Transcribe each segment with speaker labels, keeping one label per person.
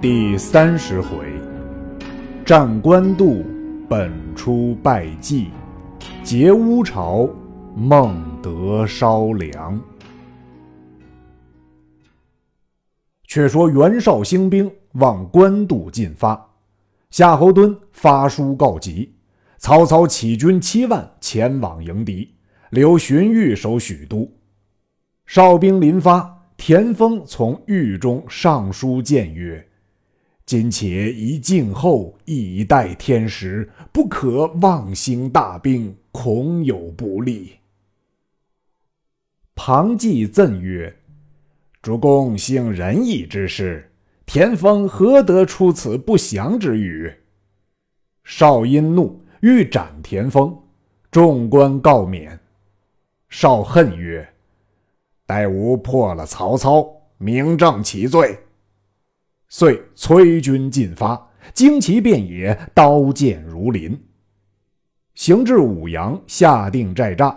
Speaker 1: 第三十回，战官渡，本出败绩，劫乌巢，孟德烧粮。却说袁绍兴兵往官渡进发，夏侯惇发书告急，曹操起军七万前往迎敌，留荀彧守许都。哨兵临发，田丰从狱中上书谏曰。今且宜静候，以待天时，不可妄兴大兵，恐有不利。庞纪赠曰：“主公兴仁义之事，田丰何得出此不祥之语？”少因怒，欲斩田丰，众官告免。少恨曰：“待吾破了曹操，明正其罪。”遂催军进发，旌旗遍野，刀剑如林。行至武阳，下定寨栅。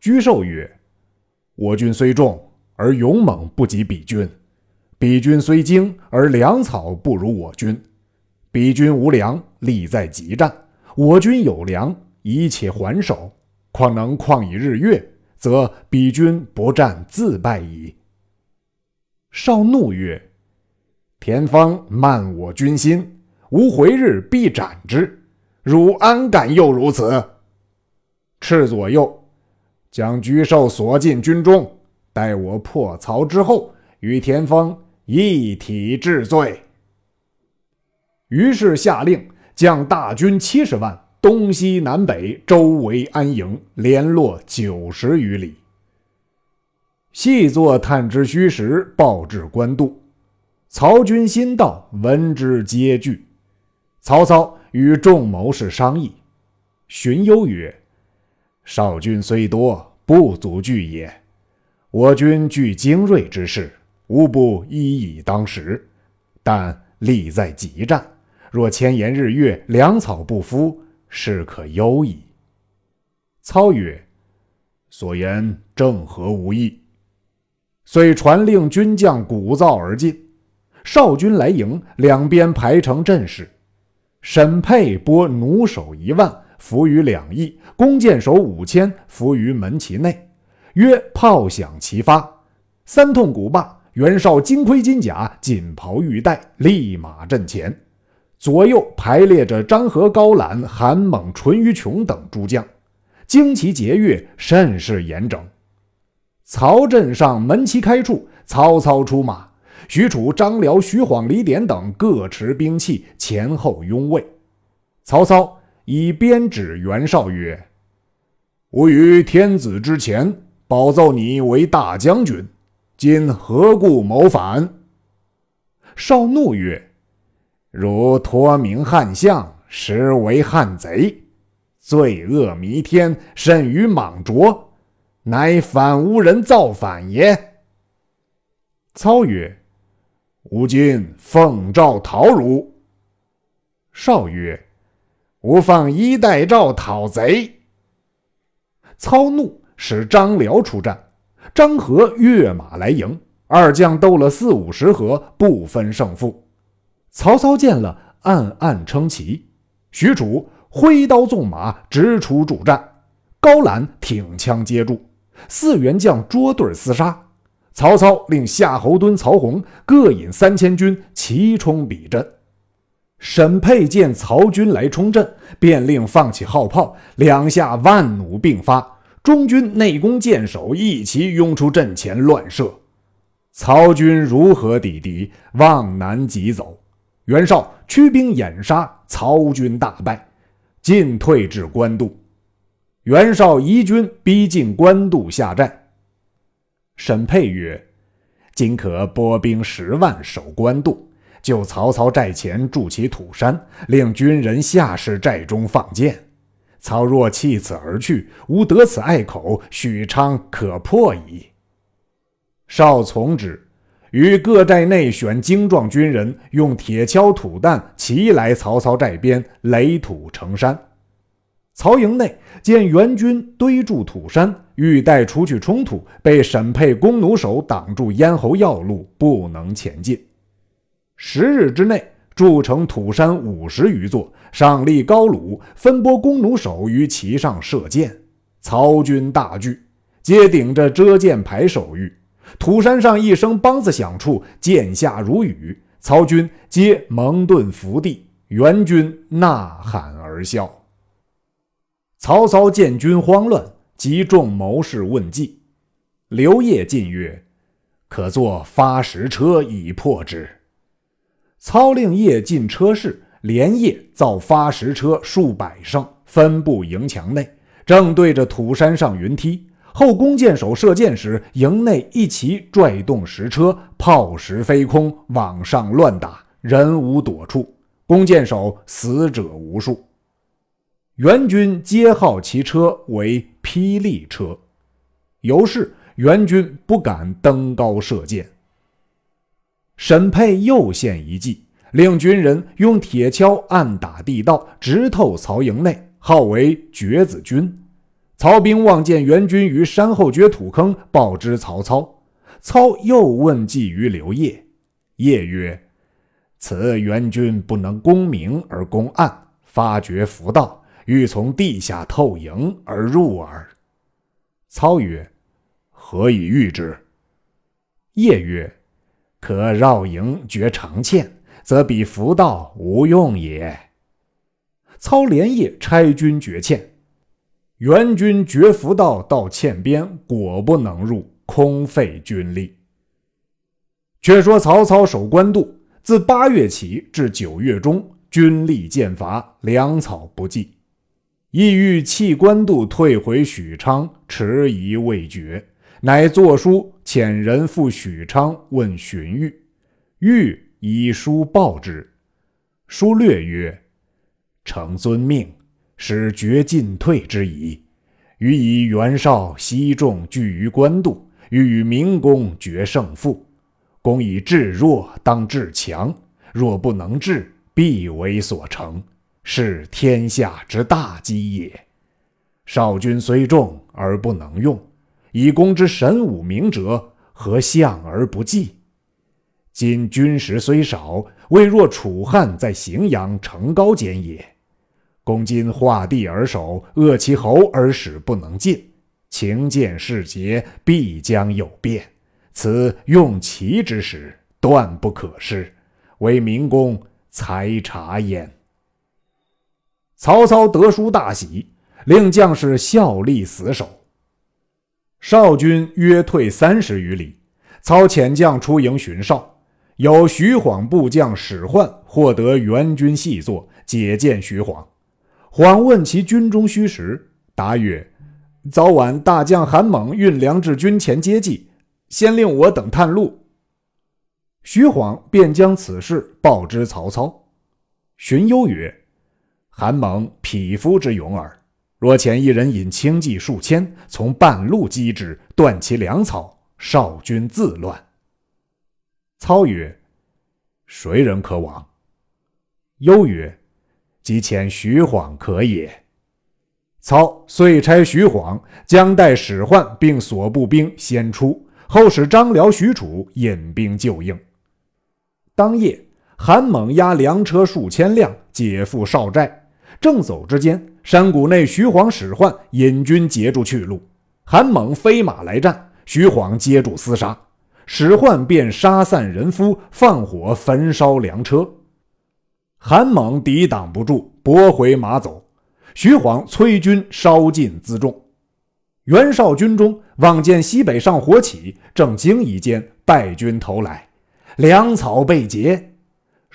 Speaker 1: 居寿曰：“我军虽众，而勇猛不及彼军；彼军虽精，而粮草不如我军。彼军无粮，力在急战；我军有粮，一切还手。况能旷以日月，则彼军不战自败矣。”少怒曰。田丰慢我军心，吾回日必斩之。汝安敢又如此？赤左右将沮授锁进军中，待我破曹之后，与田丰一体治罪。于是下令将大军七十万，东西南北周围安营，联络九十余里。细作探知虚实，报至官渡。曹军新到，闻之皆惧。曹操与众谋士商议，荀攸曰：“少军虽多，不足惧也。我军具精锐之士，无不一以当十。但力在急战，若千言日月，粮草不敷，事可忧矣。”操曰：“所言正合吾意。”遂传令军将鼓噪而进。少军来迎，两边排成阵势。沈沛拨弩手一万，伏于两翼；弓箭手五千，伏于门旗内。曰：“炮响齐发。”三通鼓罢，袁绍金盔金甲，锦袍玉带，立马阵前。左右排列着张合、高览、韩猛、淳于琼等诸将，旌旗节钺，甚是严整。曹阵上门旗开处，曹操出马。许褚、张辽、徐晃、李典等各持兵器，前后拥卫。曹操以鞭指袁绍曰：“吾于天子之前保奏你为大将军，今何故谋反？”绍怒曰：“汝托名汉相，实为汉贼，罪恶弥天，甚于莽卓，乃反吾人造反也。”操曰。吾今奉诏讨汝。少曰：“吾放衣带诏讨贼。”操怒，使张辽出战。张合跃马来迎，二将斗了四五十合，不分胜负。曹操见了，暗暗称奇。许褚挥刀纵马，直出主战。高览挺枪接住，四员将捉对厮杀。曹操令夏侯惇、曹洪各引三千军齐冲彼阵。沈沛见曹军来冲阵，便令放起号炮，两下万弩并发，中军内功箭手一齐拥出阵前乱射。曹军如何抵敌？望南急走。袁绍驱兵掩杀，曹军大败，进退至官渡。袁绍移军逼近官渡下寨。沈沛曰：“今可拨兵十万守官渡，就曹操寨前筑起土山，令军人下士寨中放箭。曹若弃此而去，吾得此隘口，许昌可破矣。”少从之，于各寨内选精壮军人，用铁锹土弹齐来曹操寨边垒土成山。曹营内见援军堆筑土山，欲待出去冲突，被沈沛弓弩手挡住咽喉要路，不能前进。十日之内筑成土山五十余座，上立高炉，分拨弓弩手于其上射箭。曹军大惧，皆顶着遮箭牌守御。土山上一声梆子响处，箭下如雨，曹军皆蒙盾伏地，援军呐喊而笑。曹操见军慌乱，即众谋士问计。刘烨进曰：“可作发石车以破之。”操令夜进车室，连夜造发石车数百乘，分布营墙内，正对着土山上云梯。后弓箭手射箭时，营内一齐拽动石车，炮石飞空，往上乱打，人无躲处，弓箭手死者无数。援军皆号其车为霹雳车，由是援军不敢登高射箭。沈沛又献一计，令军人用铁锹暗打地道，直透曹营内，号为掘子军。曹兵望见援军于山后掘土坑，报知曹操。操又问计于刘烨，烨曰：“此援军不能攻明而攻暗，发掘伏道。”欲从地下透营而入耳。操曰：“何以御之？”夜曰：“可绕营绝长堑，则比伏道无用也。”操连夜差军绝堑，援军绝伏道到堑边，果不能入，空费军力。却说曹操守官渡，自八月起至九月中，军力渐乏，粮草不济。意欲弃官渡，退回许昌，迟疑未决，乃作书遣人赴许昌问荀彧。彧以书报之，书略曰：“承遵命，使决进退之宜。予以袁绍、西众聚于官渡，欲与明公决胜负。公以智弱当智强，若不能治，必为所成。”是天下之大机也。少君虽众而不能用，以公之神武明哲，何相而不济？今军食虽少，未若楚汉在荥阳城高间也。公今画地而守，扼其喉而使不能进，情见事节，必将有变。此用奇之时，断不可失，为明公裁察焉。曹操得书大喜，令将士效力死守。少军约退三十余里，操遣将出营巡哨，有徐晃部将史涣获得援军细作，解见徐晃。晃问其军中虚实，答曰：“早晚大将韩猛运粮至军前接济，先令我等探路。”徐晃便将此事报知曹操。荀攸曰。韩猛匹夫之勇耳，若遣一人引轻骑数千，从半路击之，断其粮草，少军自乱。操曰：“谁人可往？”忧曰：“即遣徐晃可也。”操遂差徐晃将带使唤并所部兵先出，后使张辽、许褚引兵救应。当夜，韩猛押粮车数千辆，解赴少寨。正走之间，山谷内徐晃、史涣引军截住去路，韩猛飞马来战，徐晃接住厮杀，史涣便杀散人夫，放火焚烧粮车。韩猛抵挡不住，拨回马走。徐晃催军烧尽辎重。袁绍军中望见西北上火起，正惊疑间，败军投来，粮草被劫。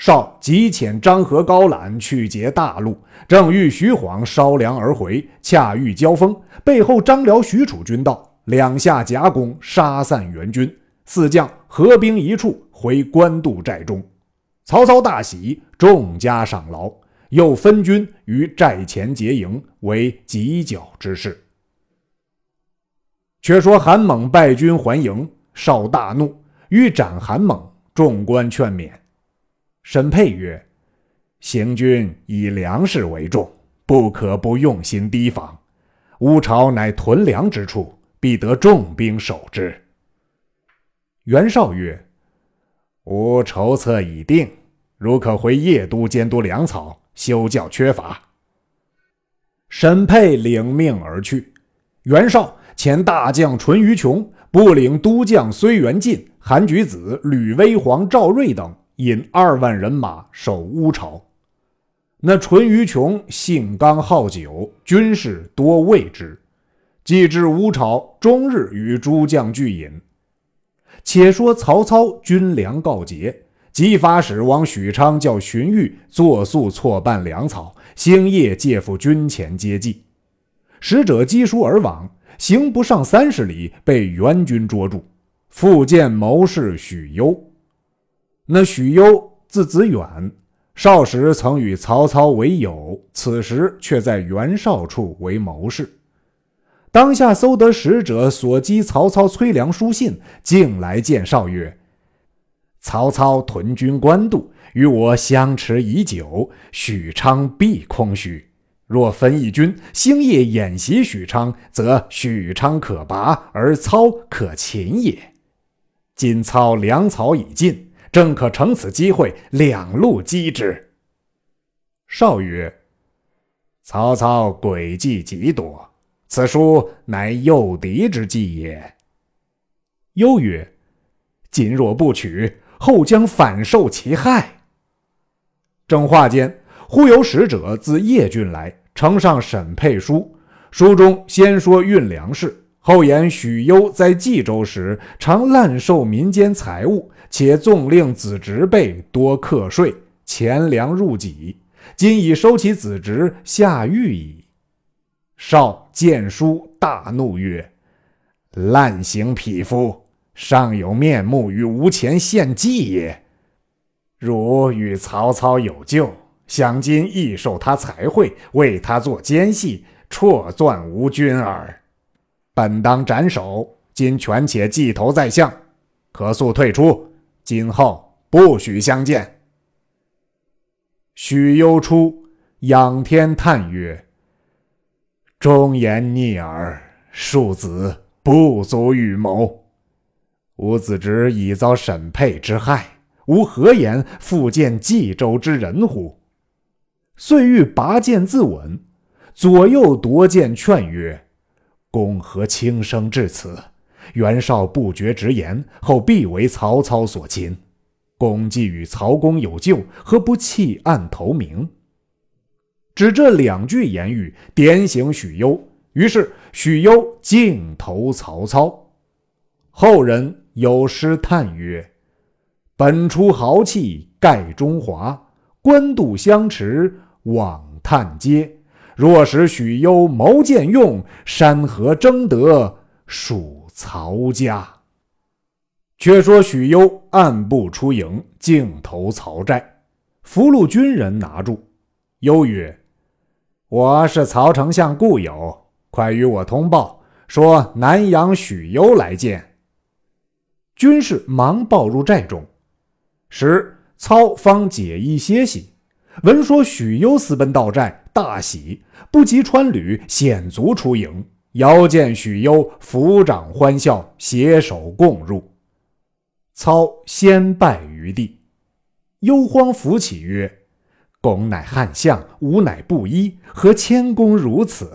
Speaker 1: 少急遣张合、高览去劫大路，正遇徐晃烧粮而回，恰遇交锋，背后张辽、许褚军到，两下夹攻，杀散援军，四将合兵一处，回官渡寨中。曹操大喜，重加赏劳，又分军于寨前结营，为犄角之势。却说韩猛败军还营，少大怒，欲斩韩猛，众官劝勉。沈沛曰：“行军以粮食为重，不可不用心提防。乌巢乃屯粮之处，必得重兵守之。”袁绍曰：“吾筹策已定，如可回邺都监督粮草，休教缺乏。”沈佩领命而去。袁绍遣大将淳于琼部领都将睢元进、韩举子、吕威煌、赵瑞等，引二万人马守乌巢。那淳于琼性刚好酒，军士多畏之。既至乌巢，终日与诸将聚饮。且说曹操军粮告捷，即发使往许昌，叫荀彧作速错办粮草，星夜借赴军前接济。使者击书而往，行不上三十里，被援军捉住。复见谋士许攸。那许攸字子远，少时曾与曹操为友，此时却在袁绍处为谋士。当下搜得使者所击曹操催粮书信，径来见绍曰：“曹操屯军官渡，与我相持已久，许昌必空虚。若分一军，星夜演习许昌，则许昌可拔，而操可擒也。今操粮草已尽，正可乘此机会两路击之。”绍曰：“曹操诡计极多。”此书乃诱敌之计也。忧曰：“今若不取，后将反受其害。”正话间，忽有使者自邺郡来，呈上沈配书。书中先说运粮事，后言许攸在冀州时，常滥收民间财物，且纵令子侄辈多课税，钱粮入己。今已收其子侄，下狱矣。少见书大怒曰：“滥行匹夫，尚有面目与吴前献计也。汝与曹操有旧，想今亦受他财贿，为他做奸细，错钻无君耳。本当斩首，今权且计头在相，可速退出，今后不许相见。”许攸出，仰天叹曰。忠言逆耳，庶子不足与谋。吾子侄已遭沈佩之害，吾何言复见冀州之人乎？遂欲拔剑自刎，左右夺剑劝曰：“公何轻生至此？袁绍不绝直言，后必为曹操所擒。公既与曹公有旧，何不弃暗投明？”只这两句言语点醒许攸，于是许攸径投曹操。后人有诗叹曰：“本出豪气盖中华，官渡相持枉叹嗟。若使许攸谋见用，山河争得属曹家。”却说许攸暗步出营，径投曹寨，俘虏军人拿住，攸曰。我是曹丞相故友，快与我通报，说南阳许攸来见。军士忙报入寨中，时操方解衣歇息，闻说许攸私奔到寨，大喜，不及穿履，险足出营，遥见许攸，抚掌欢笑，携手共入。操先拜于地，忧慌扶起曰。公乃汉相，吾乃布衣，何谦恭如此？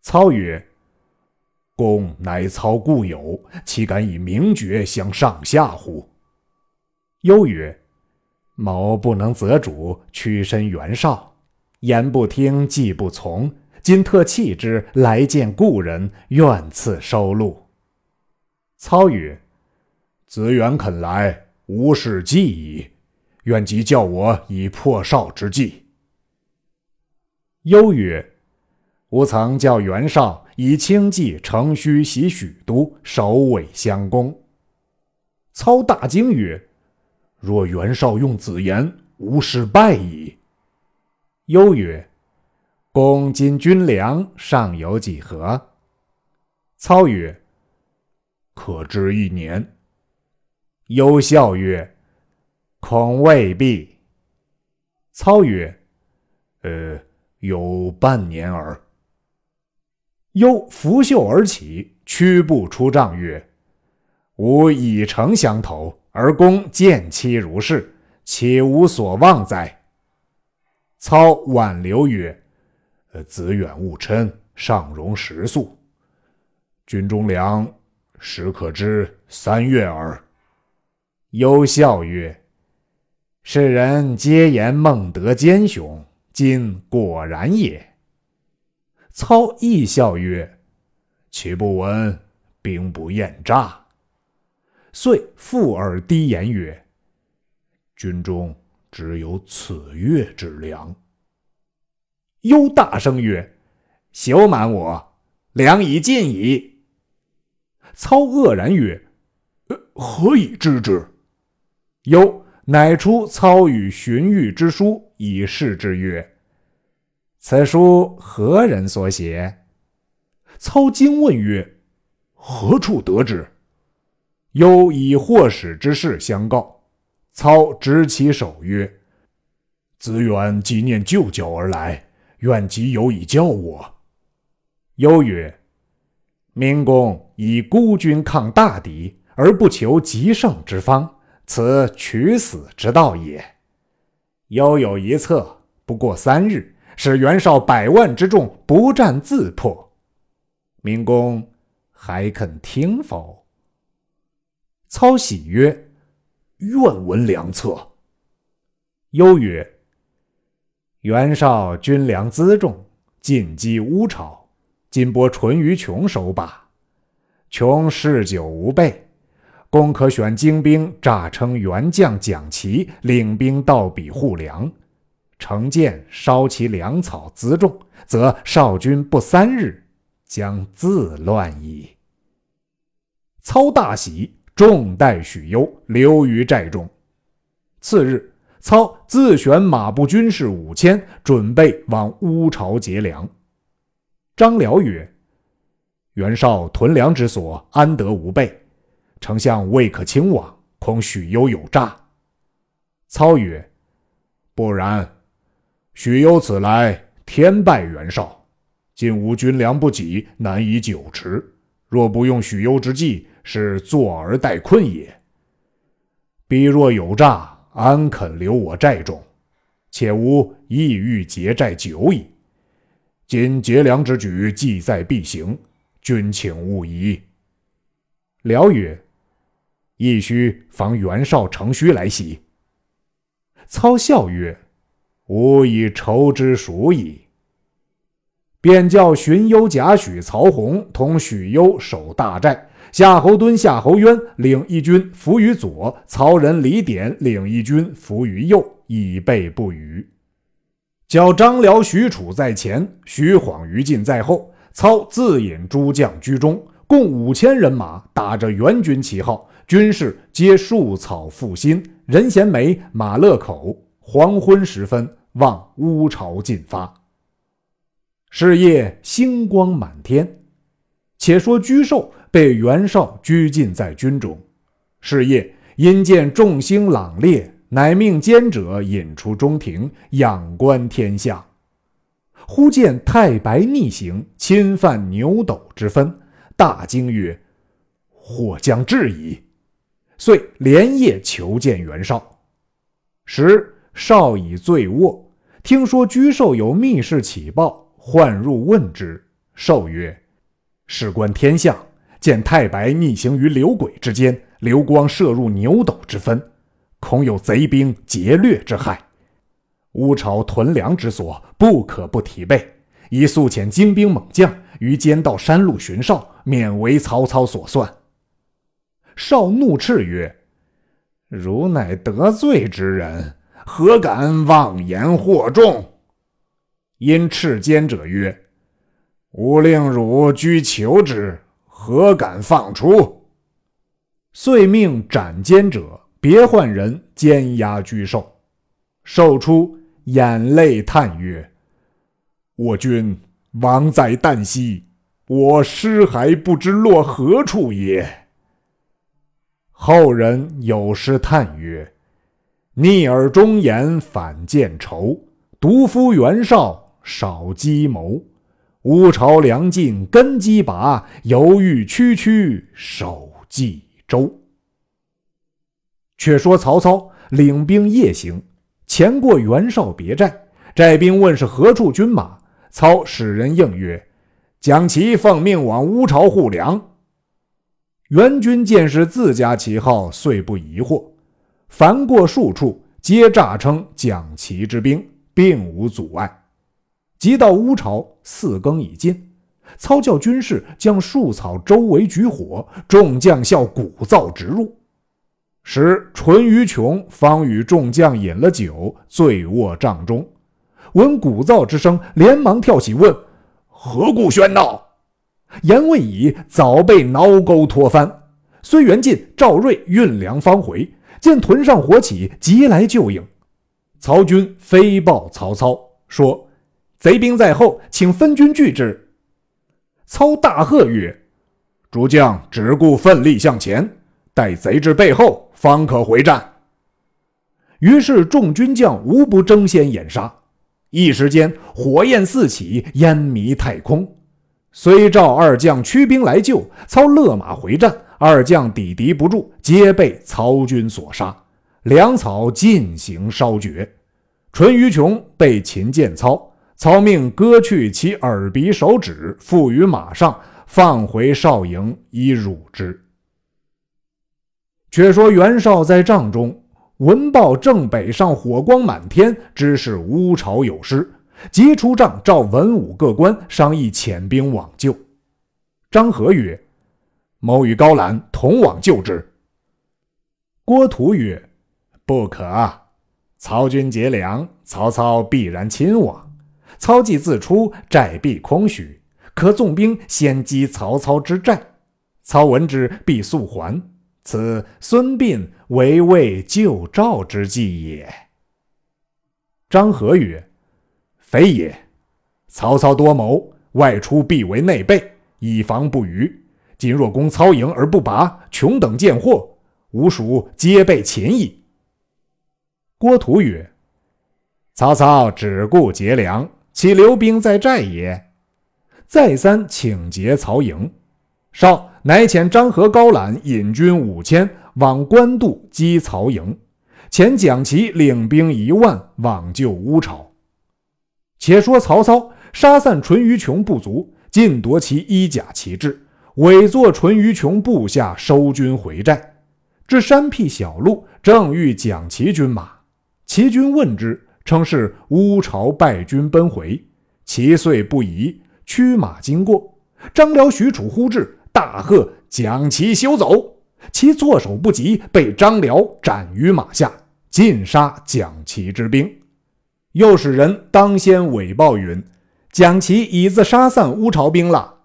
Speaker 1: 操曰：“公乃操故友，岂敢以名爵相上下乎？”忧曰：“某不能择主，屈身袁绍，言不听，计不从，今特弃之来见故人，愿赐收录。”操曰：“子远肯来，无事计矣。”愿即叫我以破少之计。忧曰：“吾曾教袁绍以轻骑乘虚袭许都，首尾相攻。”操大惊曰：“若袁绍用子言，吾事败矣。”忧曰：“公今军粮尚有几何？”操曰：“可知一年。”忧笑曰。恐未必。操曰：“呃，有半年耳。”忧拂袖而起，屈步出帐曰：“吾以诚相投，而公见妻如是，岂无所望哉？”操挽留曰：“子远勿嗔，上容食宿。军中粮，时可知三月耳。”忧笑曰：“世人皆言孟德奸雄，今果然也。”操亦笑曰：“岂不闻兵不厌诈？”遂附耳低言曰：“军中只有此月之粮。”忧大声曰：“休瞒我，粮已尽矣。”操愕然曰：“何以知之？”忧乃出操与荀彧之书，以示之曰。此书何人所写？操惊问曰：“何处得知？”忧以祸始之事相告。操执其手曰：“子远即念旧交而来，愿即有以教我。”忧曰：“明公以孤军抗大敌，而不求极胜之方，此取死之道也。忧有一策，不过三日。”使袁绍百万之众不战自破，明公还肯听否？操喜曰：“愿闻良策。”忧曰：“袁绍军粮辎重，进击乌巢，今拨淳于琼守把。琼嗜酒无备，公可选精兵，诈称元将蒋奇，领兵到彼护粮。”乘舰烧其粮草辎重，则少军不三日，将自乱矣。操大喜，重待许攸，留于寨中。次日，操自选马步军士五千，准备往乌巢劫粮。张辽曰：“袁绍屯粮之所，安得无备？丞相未可轻往，恐许攸有诈。”操曰：“不然。”许攸此来，天败袁绍，今吾军粮不给，难以久持。若不用许攸之计，是坐而待困也。彼若有诈，安肯留我寨中？且吾意欲劫寨久矣。今劫粮之举，计在必行，君请勿疑。辽曰：“亦须防袁绍乘虚来袭。”操笑曰。吾已筹之熟矣，便叫荀攸、贾诩、曹洪同许攸守大寨，夏侯惇、夏侯渊领一军伏于左，曹仁、李典领一军伏于右，以备不虞。叫张辽、许褚在前，徐晃、于禁在后，操自引诸将居中，共五千人马，打着援军旗号，军士皆束草覆心，任贤美、马勒口。黄昏时分。望乌巢进发。是夜星光满天。且说沮授被袁绍拘禁在军中。是夜因见众星朗烈，乃命监者引出中庭，仰观天象。忽见太白逆行，侵犯牛斗之分，大惊曰：“祸将至矣！”遂连夜求见袁绍。时绍已醉卧。听说居寿有密事启报，唤入问之。寿曰：“事关天象，见太白逆行于流鬼之间，流光射入牛斗之分，恐有贼兵劫掠之害。乌巢屯粮之所，不可不提备。宜速遣精兵猛将于间道山路巡哨，免为曹操所算。”少怒斥曰：“汝乃得罪之人！”何敢妄言惑众？因斥奸者曰：“吾令汝居求之，何敢放出？”遂命斩奸者，别换人监押居寿。寿出，眼泪叹曰：“我君亡在旦夕，我尸骸不知落何处也。”后人有诗叹曰。逆耳忠言反见仇，独夫袁绍少计谋。乌巢粮尽根基拔，犹豫区区守冀州。却说曹操领兵夜行，前过袁绍别寨。寨兵问是何处军马，操使人应曰：“蒋奇奉命往乌巢护粮。”袁军见是自家旗号，遂不疑惑。凡过数处，皆诈称蒋旗之兵，并无阻碍。即到乌巢，四更已尽，操教军士将树草周围举火，众将校鼓噪直入。时淳于琼方与众将饮了酒，醉卧帐中，闻鼓噪之声，连忙跳起问：“何故喧闹？”言未已，早被挠钩拖翻。孙元进、赵睿运粮方回，见屯上火起，急来救应。曹军飞报曹操说：“贼兵在后，请分军拒之。”操大喝曰：“诸将只顾奋力向前，待贼至背后，方可回战。”于是众军将无不争先掩杀，一时间火焰四起，烟迷太空。虽赵二将驱兵来救，操勒马回战，二将抵敌不住，皆被曹军所杀，粮草尽行烧绝。淳于琼被擒见操，操命割去其耳鼻手指，附于马上，放回少营以辱之。却说袁绍在帐中闻报正北上火光满天，知是乌巢有失。即出帐召文武各官商议遣兵往救。张合曰：“某与高览同往救之。”郭图曰：“不可，曹军劫粮，曹操必然亲往。操既自出，寨必空虚，可纵兵先击曹操之寨。操闻之，必速还。此孙膑围魏救赵之计也。”张合曰。非也，曹操多谋，外出必为内备，以防不虞。今若攻操营而不拔，穷等见祸，吾属皆被擒矣。郭图曰：“曹操只顾劫粮，其留兵在寨也？”再三请劫曹营，绍乃遣张合、高览引军五千往官渡击曹营，遣蒋齐领兵一万往救乌巢。且说曹操杀散淳于琼部族，尽夺其衣甲旗帜，委作淳于琼部下收军回寨。至山僻小路，正遇蒋齐军马，齐军问之，称是乌巢败军奔回。其遂不疑，驱马经过。张辽、许褚呼至，大喝：“蒋齐休走！”其措手不及，被张辽斩于马下，尽杀蒋齐之兵。又使人当先伪报云：“蒋齐已自杀散乌巢兵了。”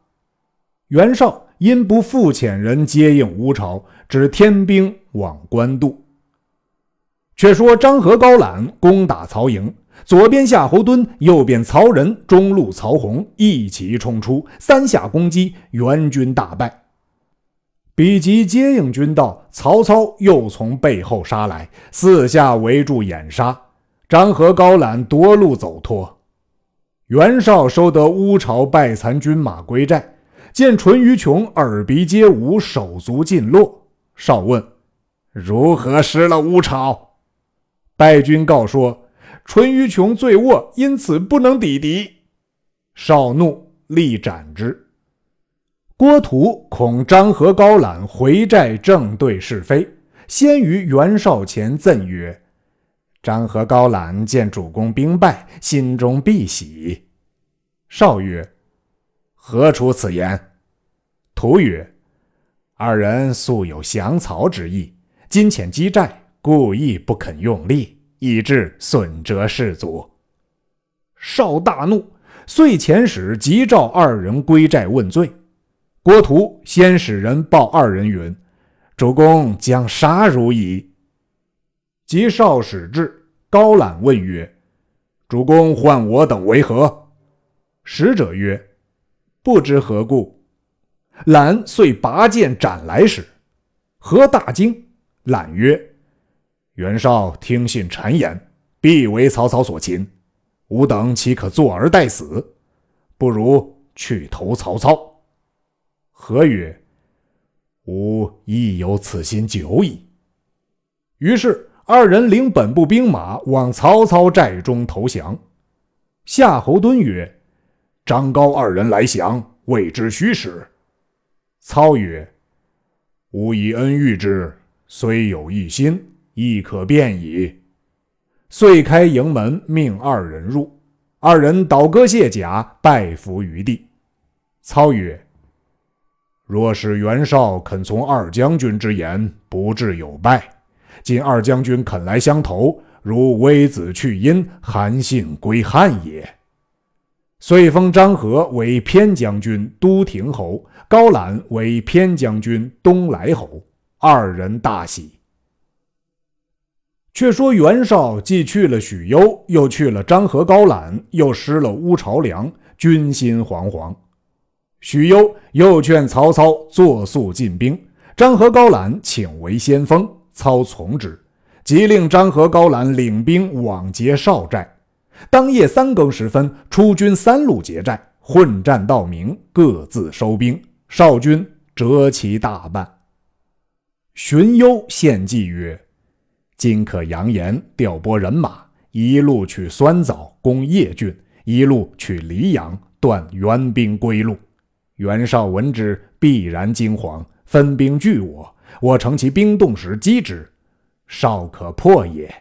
Speaker 1: 袁绍因不复遣人接应乌巢，只添兵往官渡。却说张合、高览攻打曹营，左边夏侯惇，右边曹仁，中路曹洪一齐冲出，三下攻击，援军大败。比及接应军到，曹操又从背后杀来，四下围住掩杀。张合、高览夺路走脱，袁绍收得乌巢败残军马归寨，见淳于琼耳鼻皆无，手足尽落。绍问：“如何失了乌巢？”败军告说：“淳于琼醉卧，因此不能抵敌。”绍怒，力斩之。郭图恐张合、高览回寨正对是非，先于袁绍前赠曰。张合、高览见主公兵败，心中必喜。绍曰：“何出此言？”图曰：“二人素有降曹之意，今遣击寨，故意不肯用力，以致损折士卒。”绍大怒，遂遣使急召二人归寨问罪。郭图先使人报二人云：“主公将杀汝矣。”及少使至，高览问曰：“主公唤我等为何？”使者曰：“不知何故。”览遂拔剑斩来使。何大惊。览曰：“袁绍听信谗言，必为曹操所擒。吾等岂可坐而待死？不如去投曹操。”何曰：“吾亦有此心久矣。”于是。二人领本部兵马往曹操寨中投降。夏侯惇曰：“张高二人来降，未知虚实。”操曰：“吾以恩遇之，虽有一心，亦可变矣。”遂开营门，命二人入。二人倒戈卸甲，拜伏于地。操曰：“若是袁绍肯从二将军之言，不至有败。今二将军肯来相投，如微子去殷，韩信归汉也。”遂封张合为偏将军、都亭侯，高览为偏将军、东莱侯。二人大喜。却说袁绍既去了许攸，又去了张合、高览，又失了乌巢梁，军心惶惶。许攸又劝曹操作速进兵，张合、高览请为先锋，操从之，即令张合、高览领兵往劫绍寨。当夜三更时分，出军三路劫寨，混战到明，各自收兵。少军折其大半。荀攸献计曰：“今可扬言调拨人马，一路去酸枣攻叶郡，一路去黎阳断援兵归路。袁绍闻之，必然惊惶，分兵拒我。我乘其兵动时击之，少可破也。”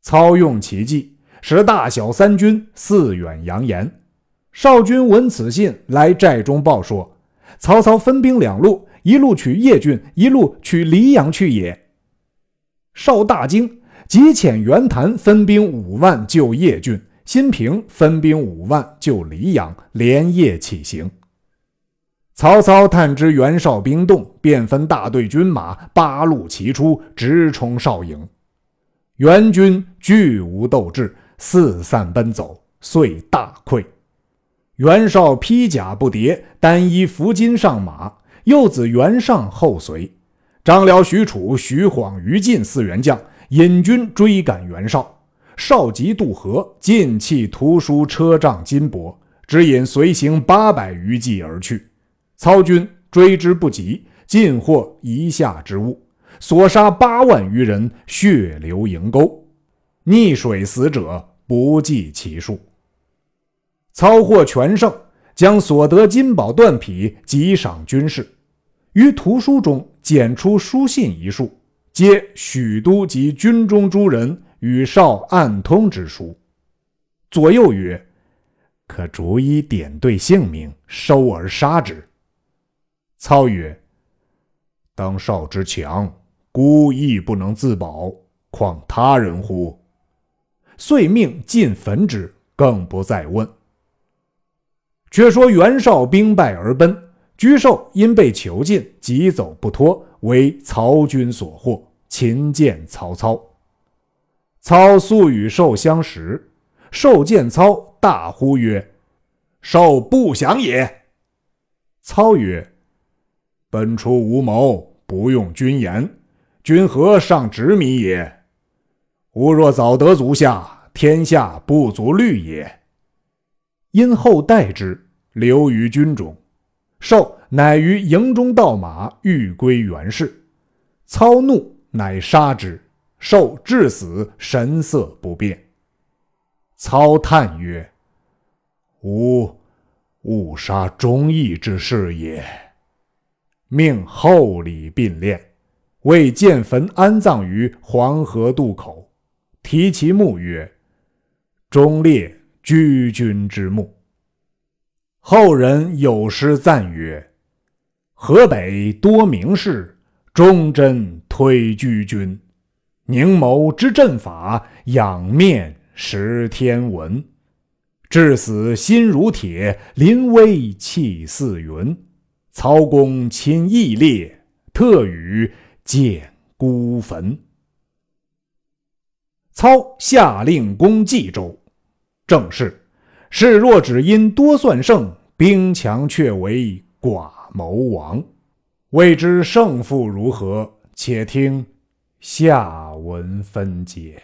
Speaker 1: 操用其计。使大小三军四远扬言。少军闻此信，来寨中报说：曹操分兵两路，一路取叶郡，一路取黎阳去也。少大惊，即遣袁谭分兵五万救叶郡，新平分兵五万救黎阳，连夜起行。曹操探知袁绍兵动，便分大队军马八路齐出，直冲少营。袁军俱无斗志。四散奔走，遂大溃。袁绍披甲不迭，单衣拂巾上马，幼子袁尚后随。张辽、许褚、徐晃、于禁四员将引军追赶袁绍。绍及渡河，尽弃图书、车仗、金帛，只引随行八百余骑而去。操军追之不及，尽获一下之物，所杀八万余人，血流盈沟，溺水死者。不计其数。操获全胜，将所得金宝断匹给赏军士。于图书中检出书信一数，皆许都及军中诸人与少暗通之书。左右曰：“可逐一点对姓名，收而杀之。”操曰：“当少之强，孤亦不能自保，况他人乎？”遂命尽焚之，更不再问。却说袁绍兵败而奔，沮授因被囚禁，急走不脱，为曹军所获，擒见曹操。操素与寿相识，寿见操，大呼曰：“寿不降也！”操曰：“本初无谋，不用君言，君何尚执迷也？”吾若早得足下，天下不足虑也。因后代之，留于军中。寿乃于营中盗马，欲归袁氏。操怒，乃杀之。寿至死，神色不变。操叹曰：“吾误杀忠义之士也。”命厚礼并殓，为建坟安葬于黄河渡口。题其墓曰：“忠烈居君之墓。”后人有诗赞曰：“河北多名士，忠贞推居君。凝眸知阵法，仰面识天文。至死心如铁，临危气似云。曹公亲义烈，特与建孤坟。”操下令攻冀州，正是：事若只因多算胜，兵强却为寡谋亡。未知胜负如何？且听下文分解。